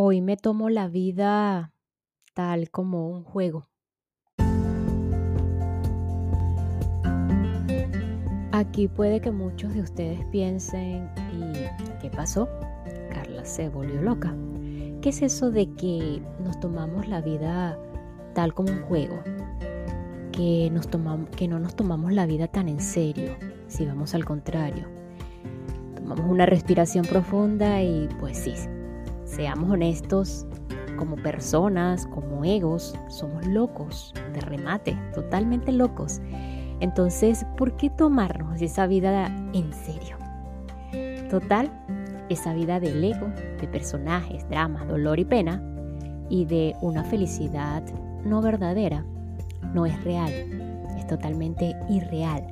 Hoy me tomo la vida tal como un juego. Aquí puede que muchos de ustedes piensen, ¿y qué pasó? Carla se volvió loca. ¿Qué es eso de que nos tomamos la vida tal como un juego? Que, nos tomamos, que no nos tomamos la vida tan en serio, si vamos al contrario. Tomamos una respiración profunda y pues sí, seamos honestos, como personas, como egos, somos locos, de remate, totalmente locos. Entonces, ¿por qué tomarnos esa vida en serio? Total, esa vida del ego, de personajes, dramas, dolor y pena, y de una felicidad no verdadera, no es real, es totalmente irreal.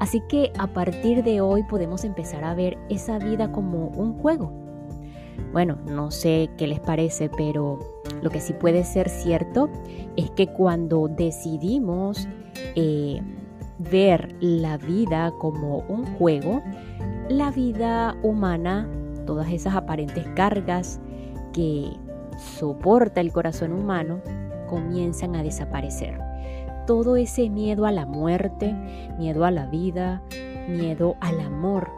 Así que a partir de hoy podemos empezar a ver esa vida como un juego, bueno, no sé qué les parece, pero lo que sí puede ser cierto es que cuando decidimos eh, ver la vida como un juego, la vida humana, todas esas aparentes cargas que soporta el corazón humano, comienzan a desaparecer. Todo ese miedo a la muerte, miedo a la vida, miedo al amor,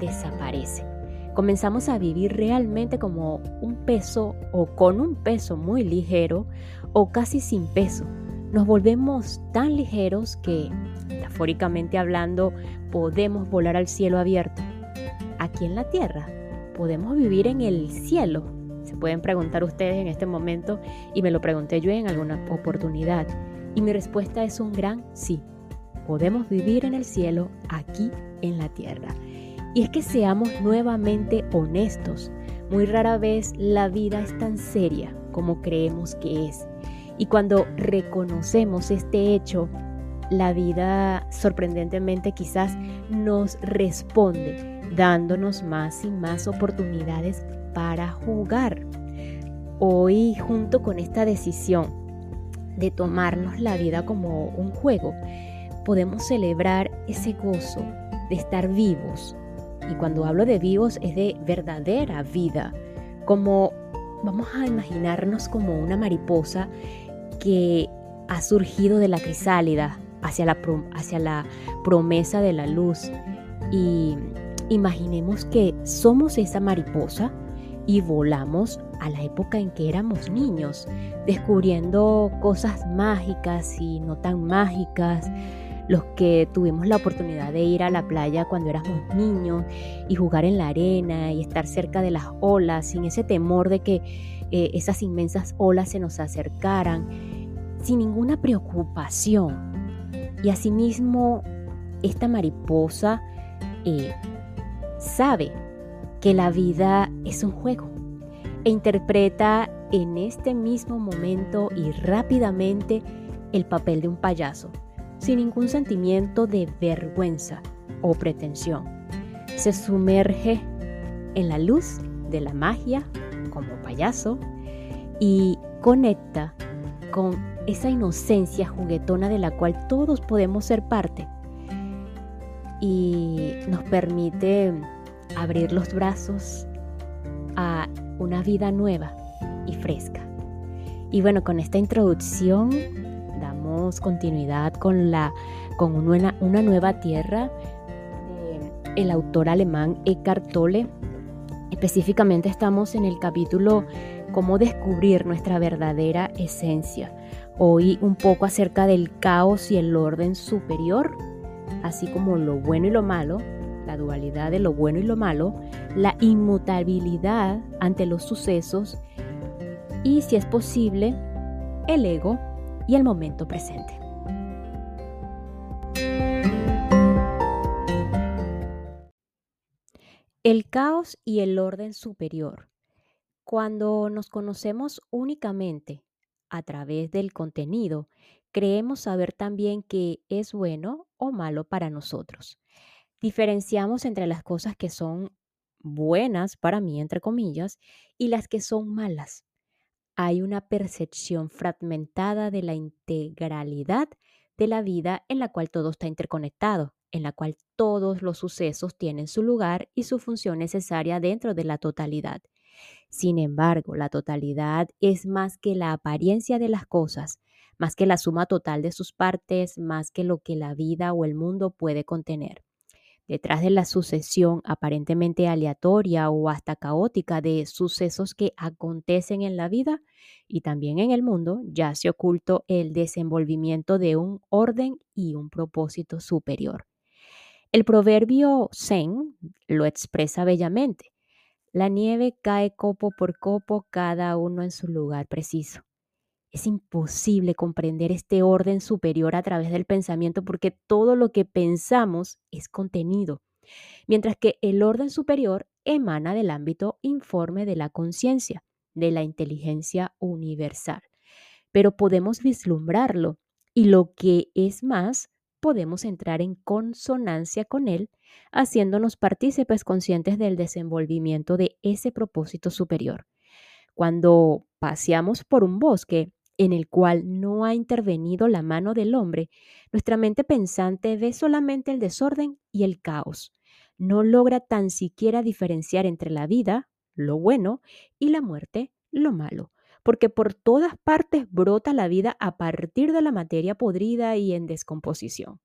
desaparece comenzamos a vivir realmente como un peso o con un peso muy ligero o casi sin peso. Nos volvemos tan ligeros que, metafóricamente hablando, podemos volar al cielo abierto. Aquí en la tierra, podemos vivir en el cielo. Se pueden preguntar ustedes en este momento y me lo pregunté yo en alguna oportunidad. Y mi respuesta es un gran sí. Podemos vivir en el cielo aquí en la tierra. Y es que seamos nuevamente honestos. Muy rara vez la vida es tan seria como creemos que es. Y cuando reconocemos este hecho, la vida sorprendentemente quizás nos responde, dándonos más y más oportunidades para jugar. Hoy, junto con esta decisión de tomarnos la vida como un juego, podemos celebrar ese gozo de estar vivos, y cuando hablo de vivos es de verdadera vida, como vamos a imaginarnos como una mariposa que ha surgido de la crisálida hacia la, hacia la promesa de la luz. Y imaginemos que somos esa mariposa y volamos a la época en que éramos niños, descubriendo cosas mágicas y no tan mágicas, los que tuvimos la oportunidad de ir a la playa cuando éramos niños y jugar en la arena y estar cerca de las olas sin ese temor de que eh, esas inmensas olas se nos acercaran, sin ninguna preocupación. Y asimismo, esta mariposa eh, sabe que la vida es un juego e interpreta en este mismo momento y rápidamente el papel de un payaso sin ningún sentimiento de vergüenza o pretensión. Se sumerge en la luz de la magia como payaso y conecta con esa inocencia juguetona de la cual todos podemos ser parte y nos permite abrir los brazos a una vida nueva y fresca. Y bueno, con esta introducción continuidad con, la, con una, una nueva tierra el autor alemán Eckhart Tolle. Específicamente estamos en el capítulo Cómo descubrir nuestra verdadera esencia. Hoy un poco acerca del caos y el orden superior, así como lo bueno y lo malo, la dualidad de lo bueno y lo malo, la inmutabilidad ante los sucesos y, si es posible, el ego y el momento presente. El caos y el orden superior. Cuando nos conocemos únicamente a través del contenido, creemos saber también qué es bueno o malo para nosotros. Diferenciamos entre las cosas que son buenas para mí, entre comillas, y las que son malas hay una percepción fragmentada de la integralidad de la vida en la cual todo está interconectado, en la cual todos los sucesos tienen su lugar y su función necesaria dentro de la totalidad. Sin embargo, la totalidad es más que la apariencia de las cosas, más que la suma total de sus partes, más que lo que la vida o el mundo puede contener. Detrás de la sucesión aparentemente aleatoria o hasta caótica de sucesos que acontecen en la vida y también en el mundo, yace oculto el desenvolvimiento de un orden y un propósito superior. El proverbio Zen lo expresa bellamente. La nieve cae copo por copo, cada uno en su lugar preciso. Es imposible comprender este orden superior a través del pensamiento porque todo lo que pensamos es contenido, mientras que el orden superior emana del ámbito informe de la conciencia, de la inteligencia universal. Pero podemos vislumbrarlo y lo que es más, podemos entrar en consonancia con él, haciéndonos partícipes conscientes del desenvolvimiento de ese propósito superior. Cuando paseamos por un bosque en el cual no ha intervenido la mano del hombre, nuestra mente pensante ve solamente el desorden y el caos. No logra tan siquiera diferenciar entre la vida, lo bueno, y la muerte, lo malo porque por todas partes brota la vida a partir de la materia podrida y en descomposición.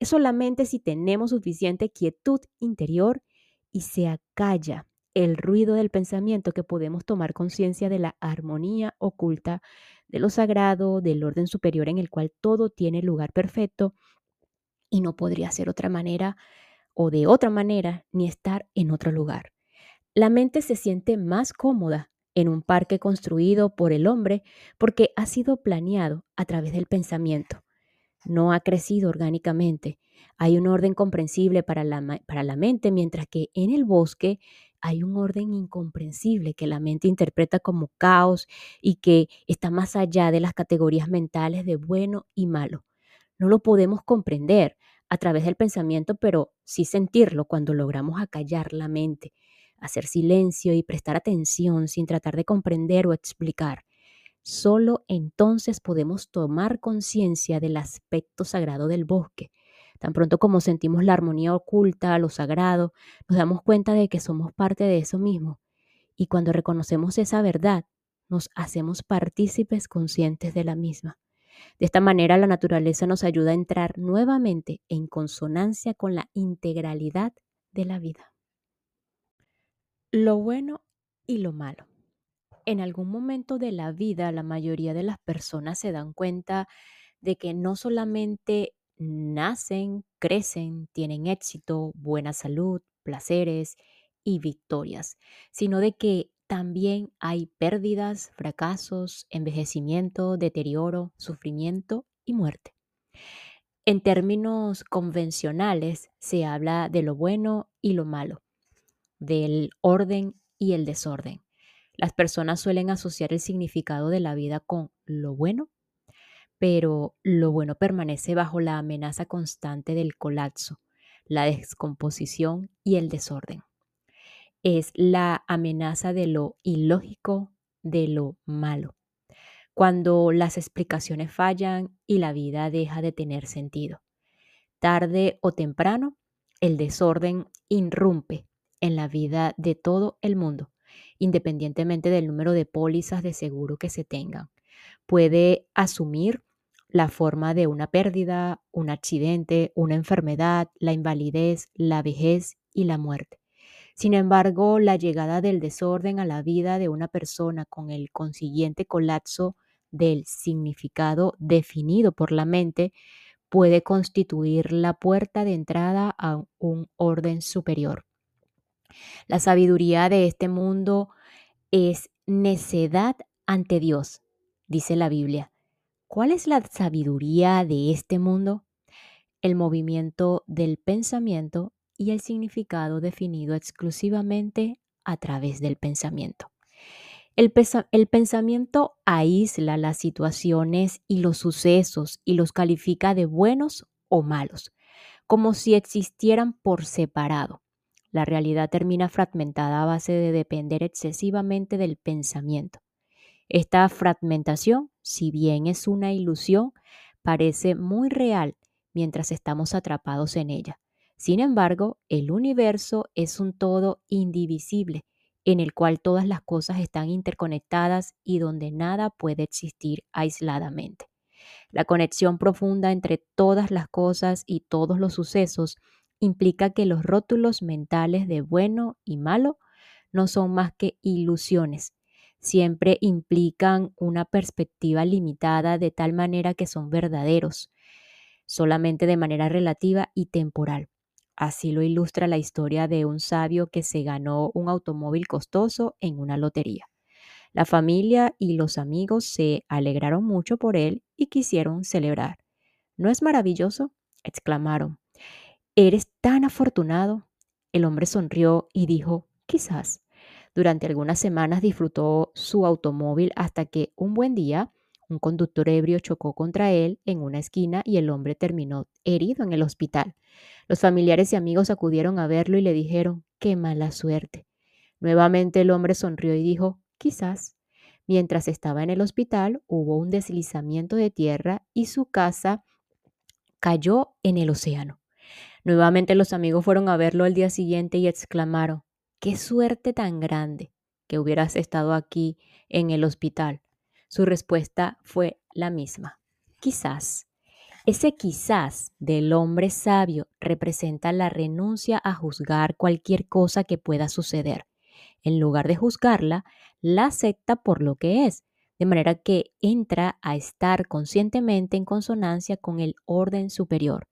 Es solamente si tenemos suficiente quietud interior y se acalla el ruido del pensamiento que podemos tomar conciencia de la armonía oculta, de lo sagrado, del orden superior en el cual todo tiene lugar perfecto y no podría ser otra manera o de otra manera ni estar en otro lugar. La mente se siente más cómoda en un parque construido por el hombre porque ha sido planeado a través del pensamiento. No ha crecido orgánicamente. Hay un orden comprensible para la, para la mente, mientras que en el bosque hay un orden incomprensible que la mente interpreta como caos y que está más allá de las categorías mentales de bueno y malo. No lo podemos comprender a través del pensamiento, pero sí sentirlo cuando logramos acallar la mente hacer silencio y prestar atención sin tratar de comprender o explicar. Solo entonces podemos tomar conciencia del aspecto sagrado del bosque. Tan pronto como sentimos la armonía oculta, lo sagrado, nos damos cuenta de que somos parte de eso mismo. Y cuando reconocemos esa verdad, nos hacemos partícipes conscientes de la misma. De esta manera la naturaleza nos ayuda a entrar nuevamente en consonancia con la integralidad de la vida lo bueno y lo malo. En algún momento de la vida, la mayoría de las personas se dan cuenta de que no solamente nacen, crecen, tienen éxito, buena salud, placeres y victorias, sino de que también hay pérdidas, fracasos, envejecimiento, deterioro, sufrimiento y muerte. En términos convencionales se habla de lo bueno y lo malo, del orden y el desorden. Las personas suelen asociar el significado de la vida con lo bueno, pero lo bueno permanece bajo la amenaza constante del colapso, la descomposición y el desorden. Es la amenaza de lo ilógico, de lo malo, cuando las explicaciones fallan y la vida deja de tener sentido. Tarde o temprano, el desorden irrumpe en la vida de todo el mundo, independientemente del número de pólizas de seguro que se tengan. Puede asumir la forma de una pérdida, un accidente, una enfermedad, la invalidez, la vejez y la muerte. Sin embargo, la llegada del desorden a la vida de una persona con el consiguiente colapso del significado definido por la mente puede constituir la puerta de entrada a un orden superior. La sabiduría de este mundo es necedad ante Dios, dice la Biblia. ¿Cuál es la sabiduría de este mundo? El movimiento del pensamiento y el significado definido exclusivamente a través del pensamiento. El, pensamiento aísla las situaciones y los sucesos y los califica de buenos o malos, como si existieran por separado. La realidad termina fragmentada a base de depender excesivamente del pensamiento. Esta fragmentación, si bien es una ilusión, parece muy real mientras estamos atrapados en ella. Sin embargo, el universo es un todo indivisible en el cual todas las cosas están interconectadas y donde nada puede existir aisladamente. La conexión profunda entre todas las cosas y todos los sucesos implica que los rótulos mentales de bueno y malo no son más que ilusiones. Siempre implican una perspectiva limitada de tal manera que son verdaderos, solamente de manera relativa y temporal. Así lo ilustra la historia de un sabio que se ganó un automóvil costoso en una lotería. La familia y los amigos se alegraron mucho por él y quisieron celebrar. ¿No es maravilloso? exclamaron. ¿Eres tan afortunado? El hombre sonrió y dijo, quizás. Durante algunas semanas disfrutó su automóvil hasta que un buen día un conductor ebrio chocó contra él en una esquina y el hombre terminó herido en el hospital. Los familiares y amigos acudieron a verlo y le dijeron, qué mala suerte. Nuevamente el hombre sonrió y dijo, quizás. Mientras estaba en el hospital hubo un deslizamiento de tierra y su casa cayó en el océano. Nuevamente los amigos fueron a verlo al día siguiente y exclamaron, qué suerte tan grande que hubieras estado aquí en el hospital. Su respuesta fue la misma. Quizás. Ese quizás del hombre sabio representa la renuncia a juzgar cualquier cosa que pueda suceder. En lugar de juzgarla, la acepta por lo que es, de manera que entra a estar conscientemente en consonancia con el orden superior.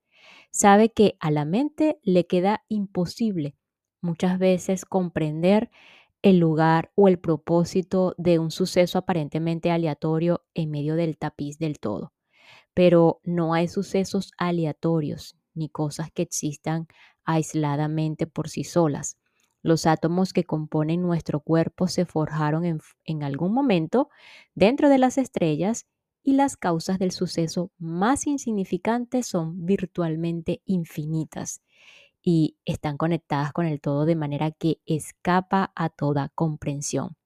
Sabe que a la mente le queda imposible muchas veces comprender el lugar o el propósito de un suceso aparentemente aleatorio en medio del tapiz del todo. Pero no hay sucesos aleatorios ni cosas que existan aisladamente por sí solas. Los átomos que componen nuestro cuerpo se forjaron en, algún momento dentro de las estrellas y las causas del suceso más insignificantes son virtualmente infinitas y están conectadas con el todo de manera que escapa a toda comprensión.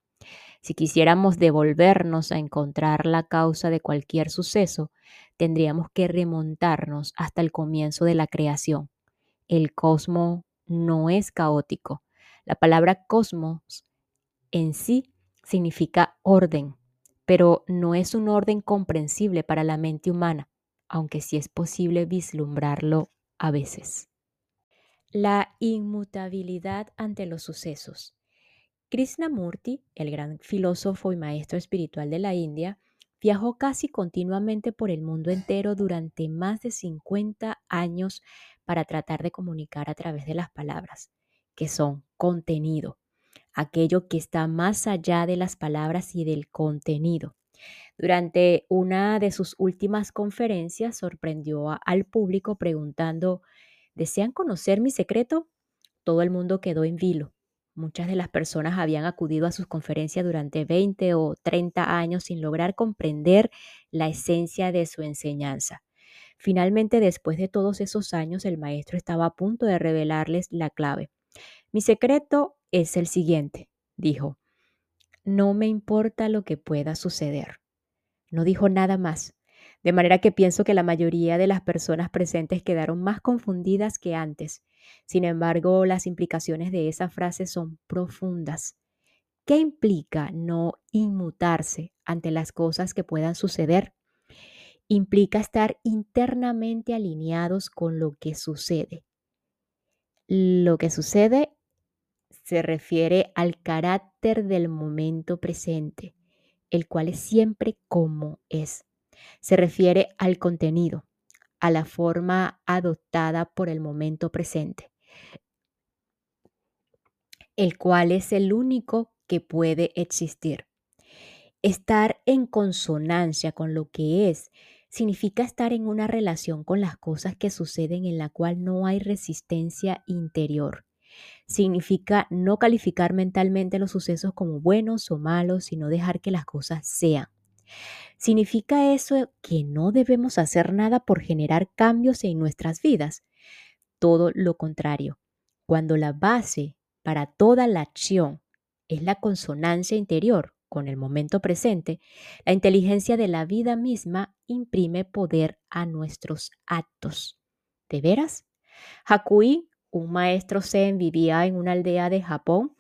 Si quisiéramos devolvernos a encontrar la causa de cualquier suceso, tendríamos que remontarnos hasta el comienzo de la creación. El cosmos no es caótico. La palabra cosmos en sí significa orden, pero no es un orden comprensible para la mente humana, aunque sí es posible vislumbrarlo a veces. La inmutabilidad ante los sucesos. Krishnamurti, el gran filósofo y maestro espiritual de la India, viajó casi continuamente por el mundo entero durante más de 50 años para tratar de comunicar a través de las palabras, que son contenido, aquello que está más allá de las palabras y del contenido. Durante una de sus últimas conferencias sorprendió al público preguntando ¿Desean conocer mi secreto? Todo el mundo quedó en vilo. Muchas de las personas habían acudido a sus conferencias durante 20 o 30 años sin lograr comprender la esencia de su enseñanza. Finalmente, después de todos esos años, el maestro estaba a punto de revelarles la clave. Mi secreto es el siguiente, dijo. No me importa lo que pueda suceder. No dijo nada más. De manera que pienso que la mayoría de las personas presentes quedaron más confundidas que antes. Sin embargo, las implicaciones de esa frase son profundas. ¿Qué implica no inmutarse ante las cosas que puedan suceder? Implica estar internamente alineados con lo que sucede. Lo que sucede se refiere al carácter del momento presente, el cual es siempre como es. Se refiere al contenido, a la forma adoptada por el momento presente, el cual es el único que puede existir. Estar en consonancia con lo que es significa estar en una relación con las cosas que suceden en la cual no hay resistencia interior. Significa no calificar mentalmente los sucesos como buenos o malos, sino dejar que las cosas sean. ¿Significa eso que no debemos hacer nada por generar cambios en nuestras vidas? Todo lo contrario. Cuando la base para toda la acción es la consonancia interior con el momento presente, la inteligencia de la vida misma imprime poder a nuestros actos. ¿De veras? Hakui, un maestro zen, vivía en una aldea de Japón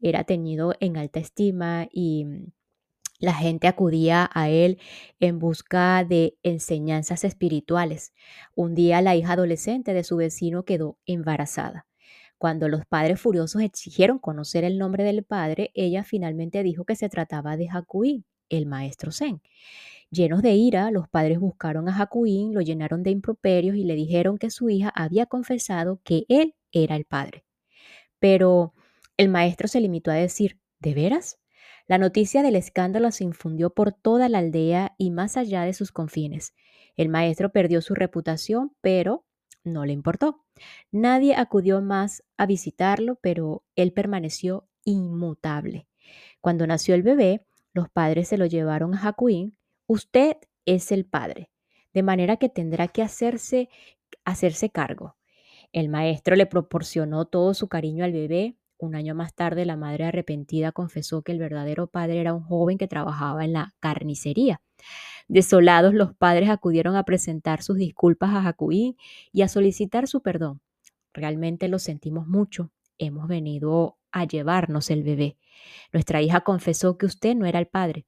era tenido en alta estima y la gente acudía a él en busca de enseñanzas espirituales. Un día la hija adolescente de su vecino quedó embarazada. Cuando los padres furiosos exigieron conocer el nombre del padre, ella finalmente dijo que se trataba de Hakuin, el maestro Zen. Llenos de ira, los padres buscaron a Hakuin, lo llenaron de improperios y le dijeron que su hija había confesado que él era el padre. Pero el maestro se limitó a decir, ¿de veras? La noticia del escándalo se infundió por toda la aldea y más allá de sus confines. El maestro perdió su reputación, pero no le importó. Nadie acudió más a visitarlo, pero él permaneció inmutable. Cuando nació el bebé, los padres se lo llevaron a Jacuín. Usted es el padre, de manera que tendrá que hacerse, hacerse cargo. El maestro le proporcionó todo su cariño al bebé, un año más tarde, la madre arrepentida confesó que el verdadero padre era un joven que trabajaba en la carnicería. Desolados, los padres acudieron a presentar sus disculpas a Jacuí y a solicitar su perdón. Realmente lo sentimos mucho. Hemos venido a llevarnos el bebé. Nuestra hija confesó que usted no era el padre.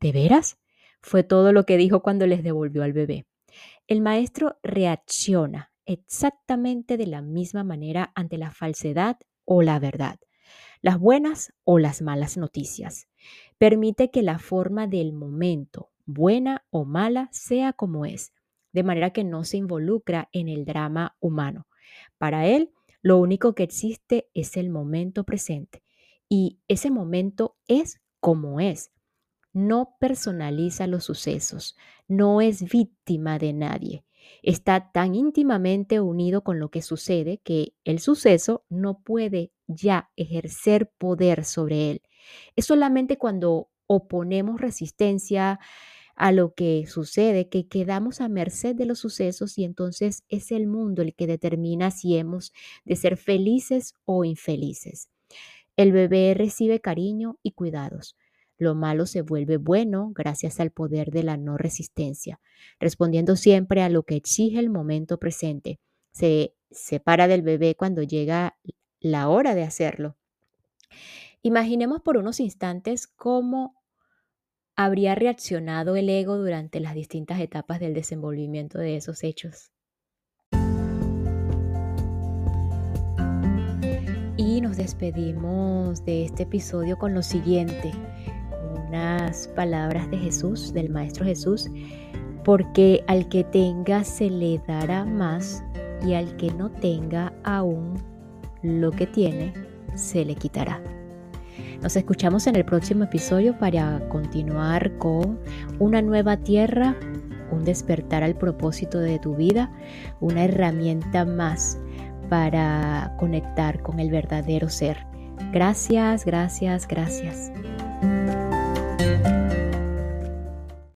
¿De veras? Fue todo lo que dijo cuando les devolvió al bebé. El maestro reacciona exactamente de la misma manera ante la falsedad o la verdad, las buenas o las malas noticias. Permite que la forma del momento, buena o mala, sea como es, de manera que no se involucra en el drama humano. Para él, lo único que existe es el momento presente y ese momento es como es. No personaliza los sucesos, no es víctima de nadie está tan íntimamente unido con lo que sucede que el suceso no puede ya ejercer poder sobre él. Es solamente cuando oponemos resistencia a lo que sucede que quedamos a merced de los sucesos y entonces es el mundo el que determina si hemos de ser felices o infelices. El bebé recibe cariño y cuidados. Lo malo se vuelve bueno gracias al poder de la no resistencia, respondiendo siempre a lo que exige el momento presente. Se separa del bebé cuando llega la hora de hacerlo. Imaginemos por unos instantes cómo habría reaccionado el ego durante las distintas etapas del desenvolvimiento de esos hechos. Y nos despedimos de este episodio con lo siguiente unas palabras de Jesús, del Maestro Jesús, porque al que tenga se le dará más y al que no tenga aún lo que tiene se le quitará. Nos escuchamos en el próximo episodio para continuar con una nueva tierra, un despertar al propósito de tu vida, una herramienta más para conectar con el verdadero ser. Gracias, gracias, gracias.